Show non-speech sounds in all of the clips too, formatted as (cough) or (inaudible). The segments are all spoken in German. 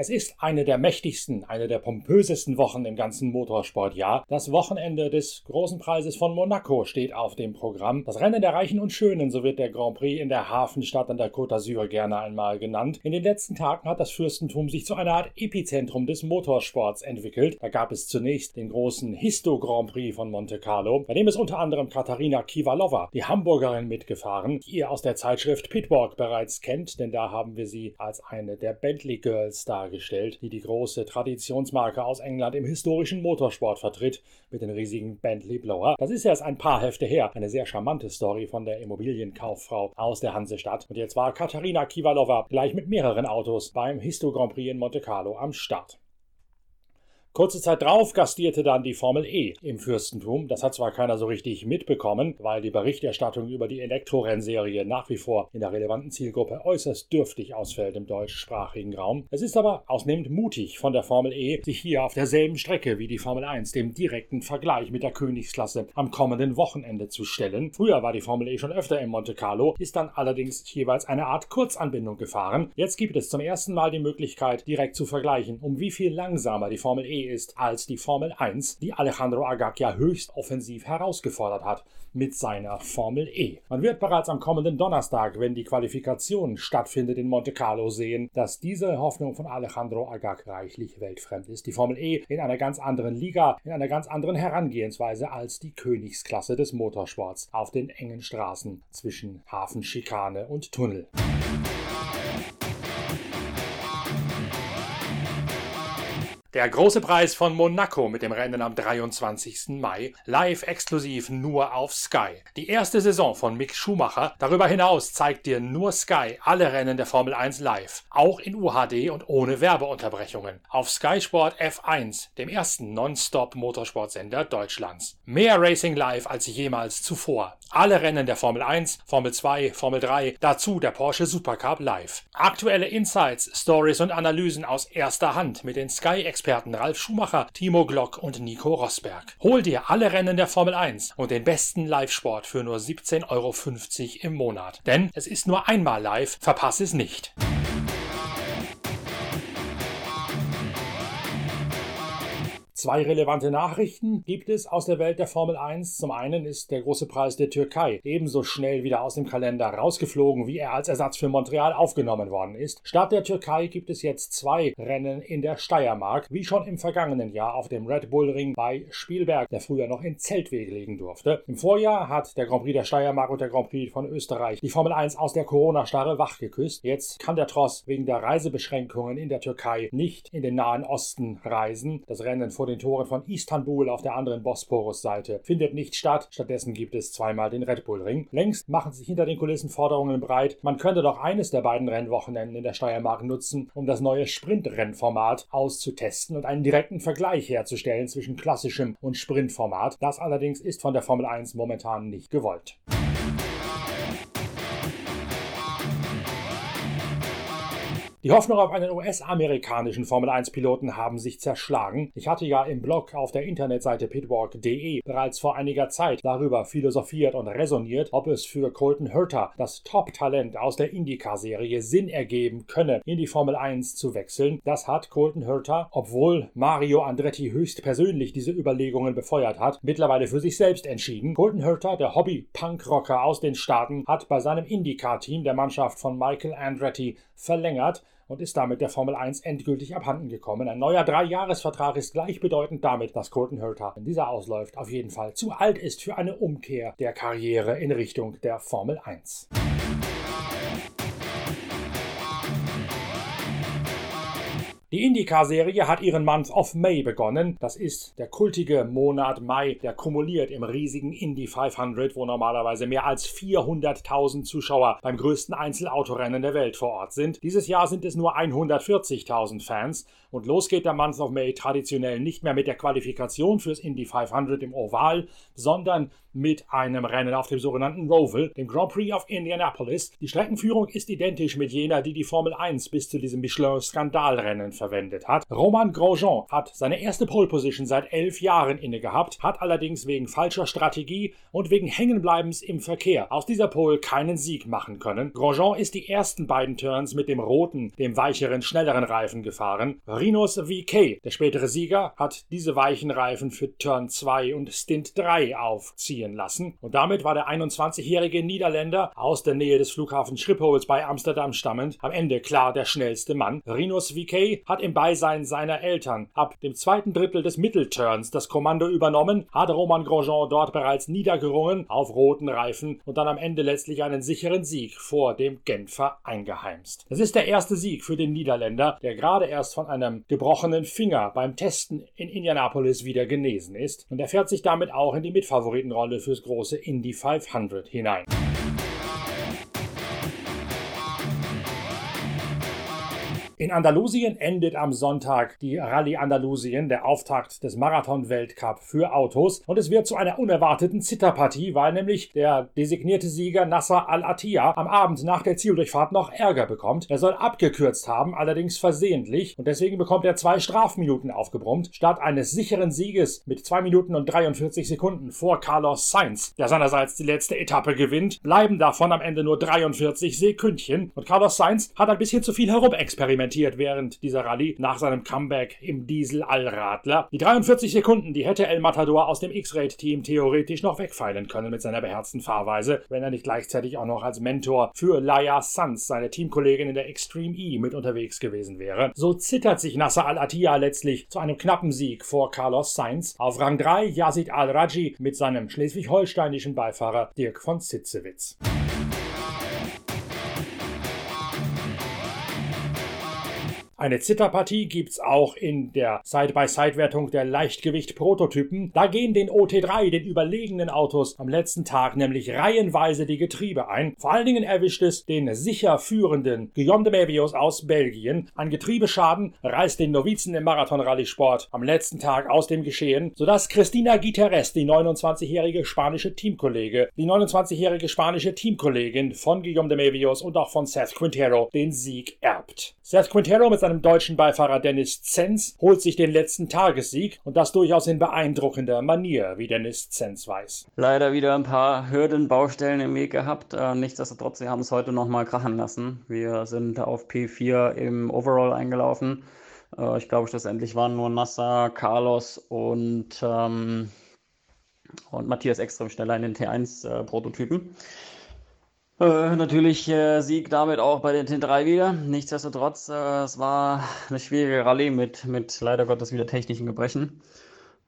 Es ist eine der mächtigsten, eine der pompösesten Wochen im ganzen Motorsportjahr. Das Wochenende des Großen Preises von Monaco steht auf dem Programm. Das Rennen der Reichen und Schönen, so wird der Grand Prix in der Hafenstadt an der Côte d'Azur gerne einmal genannt. In den letzten Tagen hat das Fürstentum sich zu einer Art Epizentrum des Motorsports entwickelt. Da gab es zunächst den großen Histo Grand Prix von Monte Carlo, bei dem ist unter anderem Katharina Kivalova, die Hamburgerin, mitgefahren, die ihr aus der Zeitschrift Pitwalk bereits kennt, denn da haben wir sie als eine der Bentley Girls dargestellt dargestellt, die die große Traditionsmarke aus England im historischen Motorsport vertritt, mit den riesigen Bentley Blower. Das ist erst ein paar Hefte her. Eine sehr charmante Story von der Immobilienkauffrau aus der Hansestadt. Und jetzt war Katharina Kivalova gleich mit mehreren Autos beim Histo Grand Prix in Monte Carlo am Start. Kurze Zeit drauf gastierte dann die Formel E im Fürstentum. Das hat zwar keiner so richtig mitbekommen, weil die Berichterstattung über die Elektrorennserie nach wie vor in der relevanten Zielgruppe äußerst dürftig ausfällt im deutschsprachigen Raum. Es ist aber ausnehmend mutig von der Formel E, sich hier auf derselben Strecke wie die Formel 1 dem direkten Vergleich mit der Königsklasse am kommenden Wochenende zu stellen. Früher war die Formel E schon öfter in Monte Carlo, ist dann allerdings jeweils eine Art Kurzanbindung gefahren. Jetzt gibt es zum ersten Mal die Möglichkeit, direkt zu vergleichen, um wie viel langsamer die Formel E ist als die Formel 1, die Alejandro Agag höchst offensiv herausgefordert hat mit seiner Formel E. Man wird bereits am kommenden Donnerstag, wenn die Qualifikation stattfindet in Monte Carlo, sehen, dass diese Hoffnung von Alejandro Agag reichlich weltfremd ist. Die Formel E in einer ganz anderen Liga, in einer ganz anderen Herangehensweise als die Königsklasse des Motorsports auf den engen Straßen zwischen Hafenschikane und Tunnel. Der große Preis von Monaco mit dem Rennen am 23. Mai, live exklusiv nur auf Sky. Die erste Saison von Mick Schumacher. Darüber hinaus zeigt dir nur Sky alle Rennen der Formel 1 live, auch in UHD und ohne Werbeunterbrechungen. Auf Sky Sport F1, dem ersten Nonstop Motorsportsender Deutschlands. Mehr Racing live als jemals zuvor. Alle Rennen der Formel 1, Formel 2, Formel 3, dazu der Porsche Supercup live. Aktuelle Insights, Stories und Analysen aus erster Hand mit den Sky Experten Ralf Schumacher, Timo Glock und Nico Rosberg. Hol dir alle Rennen der Formel 1 und den besten Live-Sport für nur 17,50 Euro im Monat. Denn es ist nur einmal live, verpasse es nicht. Zwei relevante Nachrichten gibt es aus der Welt der Formel 1. Zum einen ist der große Preis der Türkei ebenso schnell wieder aus dem Kalender rausgeflogen, wie er als Ersatz für Montreal aufgenommen worden ist. Statt der Türkei gibt es jetzt zwei Rennen in der Steiermark, wie schon im vergangenen Jahr auf dem Red Bull Ring bei Spielberg, der früher noch in Zeltwege liegen durfte. Im Vorjahr hat der Grand Prix der Steiermark und der Grand Prix von Österreich die Formel 1 aus der Corona-Starre wachgeküsst. Jetzt kann der Tross wegen der Reisebeschränkungen in der Türkei nicht in den Nahen Osten reisen. Das Rennen vor den Toren von Istanbul auf der anderen Bosporus-Seite findet nicht statt. Stattdessen gibt es zweimal den Red Bull Ring. Längst machen sich hinter den Kulissen Forderungen breit. Man könnte doch eines der beiden Rennwochenenden in der Steiermark nutzen, um das neue Sprintrennformat auszutesten und einen direkten Vergleich herzustellen zwischen klassischem und Sprintformat. Das allerdings ist von der Formel 1 momentan nicht gewollt. Die Hoffnung auf einen US-amerikanischen Formel-1-Piloten haben sich zerschlagen. Ich hatte ja im Blog auf der Internetseite pitwalk.de bereits vor einiger Zeit darüber philosophiert und resoniert, ob es für Colton Herta, das Top-Talent aus der IndyCar-Serie, Sinn ergeben könne, in die Formel 1 zu wechseln. Das hat Colton Herta, obwohl Mario Andretti höchstpersönlich diese Überlegungen befeuert hat, mittlerweile für sich selbst entschieden. Colton Herta, der Hobby-Punkrocker aus den Staaten, hat bei seinem IndyCar-Team der Mannschaft von Michael Andretti verlängert und ist damit der Formel 1 endgültig abhanden gekommen. Ein neuer Dreijahresvertrag ist gleichbedeutend damit, dass Colton Herta, wenn dieser ausläuft, auf jeden Fall zu alt ist für eine Umkehr der Karriere in Richtung der Formel 1. Die IndyCar-Serie hat ihren Month of May begonnen. Das ist der kultige Monat Mai, der kumuliert im riesigen Indy 500, wo normalerweise mehr als 400.000 Zuschauer beim größten Einzelautorennen der Welt vor Ort sind. Dieses Jahr sind es nur 140.000 Fans und los geht der Month of May traditionell nicht mehr mit der Qualifikation fürs Indy 500 im Oval, sondern mit einem Rennen auf dem sogenannten Roval, dem Grand Prix of Indianapolis. Die Streckenführung ist identisch mit jener, die die Formel 1 bis zu diesem Michelin-Skandalrennen verwendet hat. Roman Grosjean hat seine erste Pole Position seit elf Jahren inne gehabt, hat allerdings wegen falscher Strategie und wegen Hängenbleibens im Verkehr aus dieser Pole keinen Sieg machen können. Grosjean ist die ersten beiden Turns mit dem roten, dem weicheren, schnelleren Reifen gefahren. Rinos VK, der spätere Sieger, hat diese weichen Reifen für Turn 2 und Stint 3 aufziehen lassen. Und damit war der 21-jährige Niederländer aus der Nähe des Flughafens Schiphols bei Amsterdam stammend am Ende klar der schnellste Mann. Rinos VK hat im Beisein seiner Eltern ab dem zweiten Drittel des Mittelturns das Kommando übernommen, hat Roman Grosjean dort bereits niedergerungen auf roten Reifen und dann am Ende letztlich einen sicheren Sieg vor dem Genfer eingeheimst. Es ist der erste Sieg für den Niederländer, der gerade erst von einem gebrochenen Finger beim Testen in Indianapolis wieder genesen ist und er fährt sich damit auch in die Mitfavoritenrolle fürs große Indy 500 hinein. In Andalusien endet am Sonntag die Rallye Andalusien, der Auftakt des Marathon-Weltcup für Autos. Und es wird zu einer unerwarteten Zitterpartie, weil nämlich der designierte Sieger Nasser Al-Attiyah am Abend nach der Zieldurchfahrt noch Ärger bekommt. Er soll abgekürzt haben, allerdings versehentlich. Und deswegen bekommt er zwei Strafminuten aufgebrummt, statt eines sicheren Sieges mit 2 Minuten und 43 Sekunden vor Carlos Sainz, der seinerseits die letzte Etappe gewinnt, bleiben davon am Ende nur 43 Sekündchen. Und Carlos Sainz hat ein bisschen zu viel herumexperimentiert experimentiert während dieser Rallye nach seinem Comeback im Diesel-Allradler. Die 43 Sekunden, die hätte El Matador aus dem X-Raid-Team theoretisch noch wegfeilen können mit seiner beherzten Fahrweise, wenn er nicht gleichzeitig auch noch als Mentor für Laia Sanz, seine Teamkollegin in der Extreme E, mit unterwegs gewesen wäre. So zittert sich Nasser Al-Attiyah letztlich zu einem knappen Sieg vor Carlos Sainz. Auf Rang 3 Yazid Al-Raji mit seinem schleswig-holsteinischen Beifahrer Dirk von Zitzewitz. Eine Zitterpartie gibt's auch in der Side-by-Side-Wertung der Leichtgewicht-Prototypen. Da gehen den OT3, den überlegenen Autos, am letzten Tag nämlich reihenweise die Getriebe ein. Vor allen Dingen erwischt es den sicher führenden Guillaume de Mevios aus Belgien. Ein Getriebeschaden reißt den Novizen im Marathon-Rallye-Sport am letzten Tag aus dem Geschehen, sodass Cristina Guterres, die 29-jährige spanische Teamkollege, die 29-jährige spanische Teamkollegin von Guillaume de Mevios und auch von Seth Quintero den Sieg erbt. Seth Quintero mit seinem deutschen Beifahrer Dennis Zenz holt sich den letzten Tagessieg und das durchaus in beeindruckender Manier, wie Dennis Zenz weiß. Leider wieder ein paar Hürden, Baustellen im Weg gehabt. Äh, nichtsdestotrotz, wir haben es heute nochmal krachen lassen. Wir sind auf P4 im Overall eingelaufen. Äh, ich glaube, schlussendlich waren nur Nasser, Carlos und, ähm, und Matthias extrem schneller in den T1-Prototypen. Äh, äh, natürlich äh, Sieg damit auch bei den T3 wieder. Nichtsdestotrotz, äh, es war eine schwierige Rallye mit, mit leider Gottes wieder technischen Gebrechen.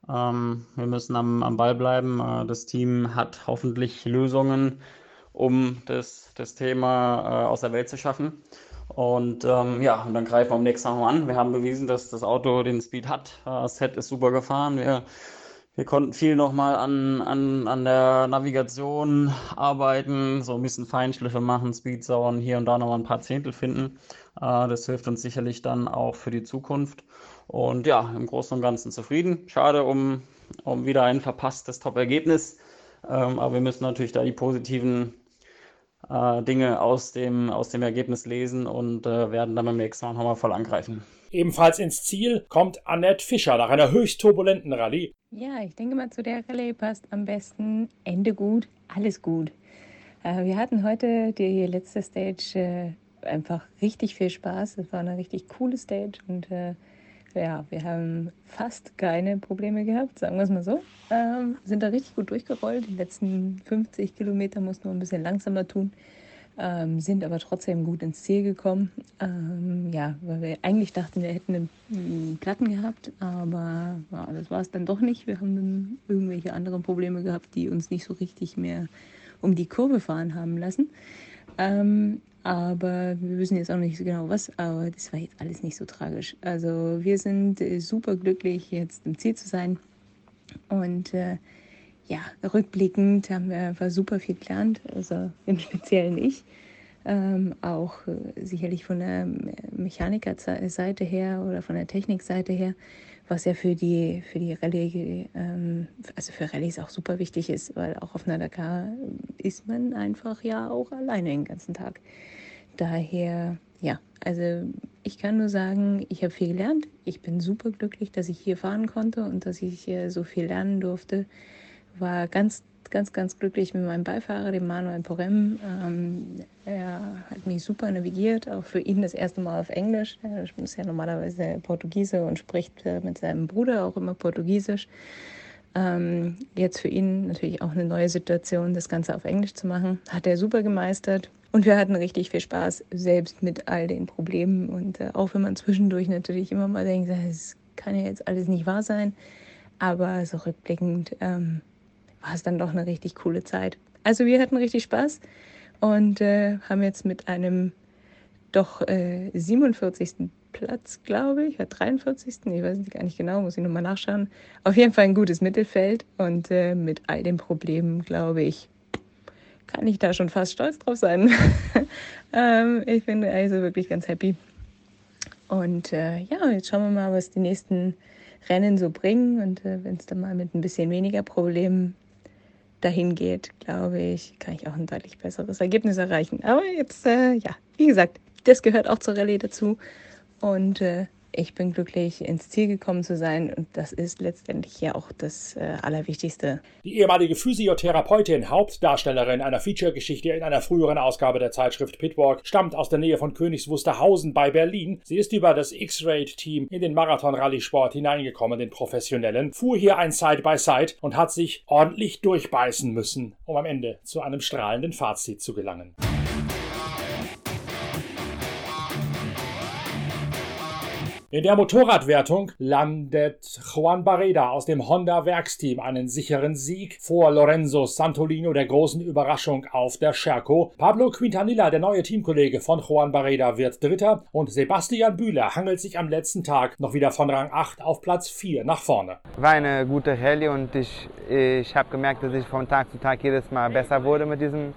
Ähm, wir müssen am, am Ball bleiben. Äh, das Team hat hoffentlich Lösungen, um das, das Thema äh, aus der Welt zu schaffen. Und ähm, ja, und dann greifen wir am nächsten mal an. Wir haben bewiesen, dass das Auto den Speed hat. Äh, Set ist super gefahren. Wir wir konnten viel nochmal an, an, an der Navigation arbeiten, so ein bisschen Feinschliffe machen, Speedsauen, hier und da nochmal ein paar Zehntel finden. Äh, das hilft uns sicherlich dann auch für die Zukunft. Und ja, im Großen und Ganzen zufrieden. Schade um, um wieder ein verpasstes Top-Ergebnis. Ähm, aber wir müssen natürlich da die positiven äh, Dinge aus dem, aus dem Ergebnis lesen und äh, werden dann beim nächsten Mal nochmal voll angreifen. Ebenfalls ins Ziel kommt Annette Fischer nach einer höchst turbulenten Rallye. Ja, ich denke mal, zu der Rallye passt am besten Ende gut, alles gut. Äh, wir hatten heute die letzte Stage äh, einfach richtig viel Spaß. Es war eine richtig coole Stage und äh, ja, wir haben fast keine Probleme gehabt, sagen wir es mal so. Ähm, sind da richtig gut durchgerollt. Die letzten 50 Kilometer mussten wir ein bisschen langsamer tun ähm, sind aber trotzdem gut ins Ziel gekommen. Ähm, ja, weil wir eigentlich dachten, wir hätten einen Platten gehabt, aber ja, das war es dann doch nicht. Wir haben dann irgendwelche anderen Probleme gehabt, die uns nicht so richtig mehr um die Kurve fahren haben lassen. Ähm, aber wir wissen jetzt auch nicht so genau was, aber das war jetzt alles nicht so tragisch. Also wir sind äh, super glücklich, jetzt im Ziel zu sein. Und äh, ja, rückblickend haben wir einfach super viel gelernt, also im Speziellen ich. Ähm, auch äh, sicherlich von der Mechanikerseite her oder von der Technikseite her, was ja für die, für die Rallye, ähm, also für Rallyes auch super wichtig ist, weil auch auf einer Dakar ist man einfach ja auch alleine den ganzen Tag. Daher, ja, also ich kann nur sagen, ich habe viel gelernt. Ich bin super glücklich, dass ich hier fahren konnte und dass ich so viel lernen durfte. War ganz ganz, ganz glücklich mit meinem Beifahrer, dem Manuel Porem. Ähm, er hat mich super navigiert, auch für ihn das erste Mal auf Englisch. Er ist ja normalerweise Portugiese und spricht äh, mit seinem Bruder auch immer Portugiesisch. Ähm, jetzt für ihn natürlich auch eine neue Situation, das Ganze auf Englisch zu machen. Hat er super gemeistert. Und wir hatten richtig viel Spaß, selbst mit all den Problemen. Und äh, auch wenn man zwischendurch natürlich immer mal denkt, das kann ja jetzt alles nicht wahr sein. Aber so rückblickend ähm, war es dann doch eine richtig coole Zeit. Also wir hatten richtig Spaß und äh, haben jetzt mit einem doch äh, 47. Platz, glaube ich, oder 43. Ich weiß nicht gar nicht genau, muss ich nochmal nachschauen. Auf jeden Fall ein gutes Mittelfeld und äh, mit all den Problemen, glaube ich, kann ich da schon fast stolz drauf sein. (laughs) ähm, ich bin also wirklich ganz happy. Und äh, ja, jetzt schauen wir mal, was die nächsten Rennen so bringen. Und äh, wenn es dann mal mit ein bisschen weniger Problemen dahin geht, glaube ich, kann ich auch ein deutlich besseres Ergebnis erreichen. Aber jetzt, äh, ja, wie gesagt, das gehört auch zur Rallye dazu. Und äh, ich bin glücklich, ins Ziel gekommen zu sein und das ist letztendlich ja auch das äh, Allerwichtigste. Die ehemalige Physiotherapeutin, Hauptdarstellerin einer Feature-Geschichte in einer früheren Ausgabe der Zeitschrift Pitwalk, stammt aus der Nähe von Königs Wusterhausen bei Berlin. Sie ist über das X-Raid-Team in den Marathon-Rallye-Sport hineingekommen, den professionellen, fuhr hier ein Side-by-Side -Side und hat sich ordentlich durchbeißen müssen, um am Ende zu einem strahlenden Fazit zu gelangen. In der Motorradwertung landet Juan Barreda aus dem Honda Werksteam einen sicheren Sieg vor Lorenzo Santolino der großen Überraschung auf der Scherko. Pablo Quintanilla, der neue Teamkollege von Juan Barreda, wird Dritter und Sebastian Bühler hangelt sich am letzten Tag noch wieder von Rang 8 auf Platz 4 nach vorne. War eine gute Rallye und ich, ich habe gemerkt, dass ich von Tag zu Tag jedes Mal besser wurde mit diesem,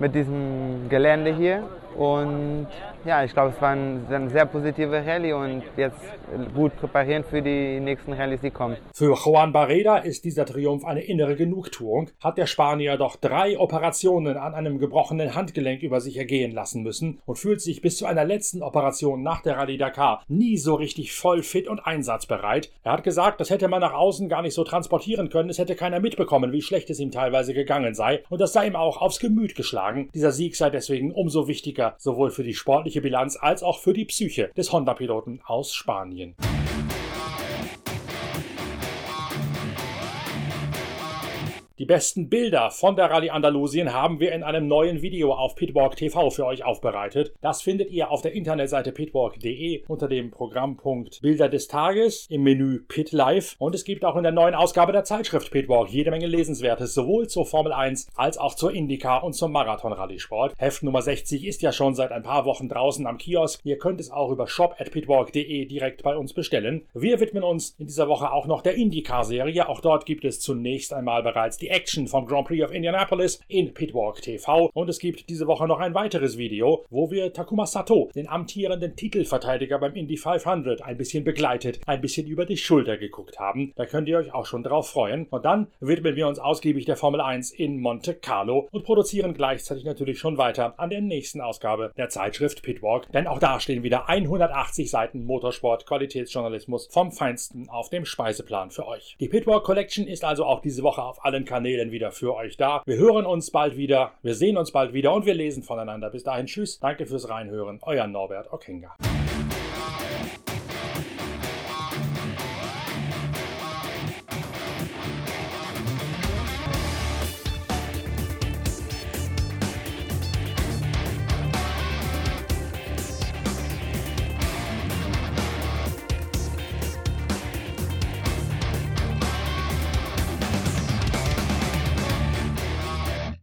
mit diesem Gelände hier. Und ja, ich glaube, es war eine sehr positive Rallye und jetzt gut präparieren für die nächsten Rallyes, die kommen. Für Juan Barreda ist dieser Triumph eine innere Genugtuung. Hat der Spanier doch drei Operationen an einem gebrochenen Handgelenk über sich ergehen lassen müssen und fühlt sich bis zu einer letzten Operation nach der Rallye Dakar nie so richtig voll fit und einsatzbereit. Er hat gesagt, das hätte man nach außen gar nicht so transportieren können, es hätte keiner mitbekommen, wie schlecht es ihm teilweise gegangen sei und das sei ihm auch aufs Gemüt geschlagen. Dieser Sieg sei deswegen umso wichtiger sowohl für die sportliche Bilanz als auch für die Psyche des Honda-Piloten aus Spanien. Die besten Bilder von der Rallye Andalusien haben wir in einem neuen Video auf Pitwalk TV für euch aufbereitet. Das findet ihr auf der Internetseite pitwalk.de unter dem Programmpunkt Bilder des Tages im Menü Pit Live. Und es gibt auch in der neuen Ausgabe der Zeitschrift Pitwalk jede Menge Lesenswertes, sowohl zur Formel 1 als auch zur Indycar und zum Marathon-Rallye-Sport. Heft Nummer 60 ist ja schon seit ein paar Wochen draußen am Kiosk. Ihr könnt es auch über shop.pitwalk.de direkt bei uns bestellen. Wir widmen uns in dieser Woche auch noch der Indycar-Serie. Auch dort gibt es zunächst einmal bereits die Action vom Grand Prix of Indianapolis in Pitwalk TV. Und es gibt diese Woche noch ein weiteres Video, wo wir Takuma Sato, den amtierenden Titelverteidiger beim Indy 500, ein bisschen begleitet, ein bisschen über die Schulter geguckt haben. Da könnt ihr euch auch schon drauf freuen. Und dann widmen wir uns ausgiebig der Formel 1 in Monte Carlo und produzieren gleichzeitig natürlich schon weiter an der nächsten Ausgabe der Zeitschrift Pitwalk. Denn auch da stehen wieder 180 Seiten Motorsport Qualitätsjournalismus vom Feinsten auf dem Speiseplan für euch. Die Pitwalk Collection ist also auch diese Woche auf allen Kanälen Kanälen wieder für euch da. Wir hören uns bald wieder, wir sehen uns bald wieder und wir lesen voneinander. Bis dahin, tschüss, danke fürs Reinhören, euer Norbert Okenga.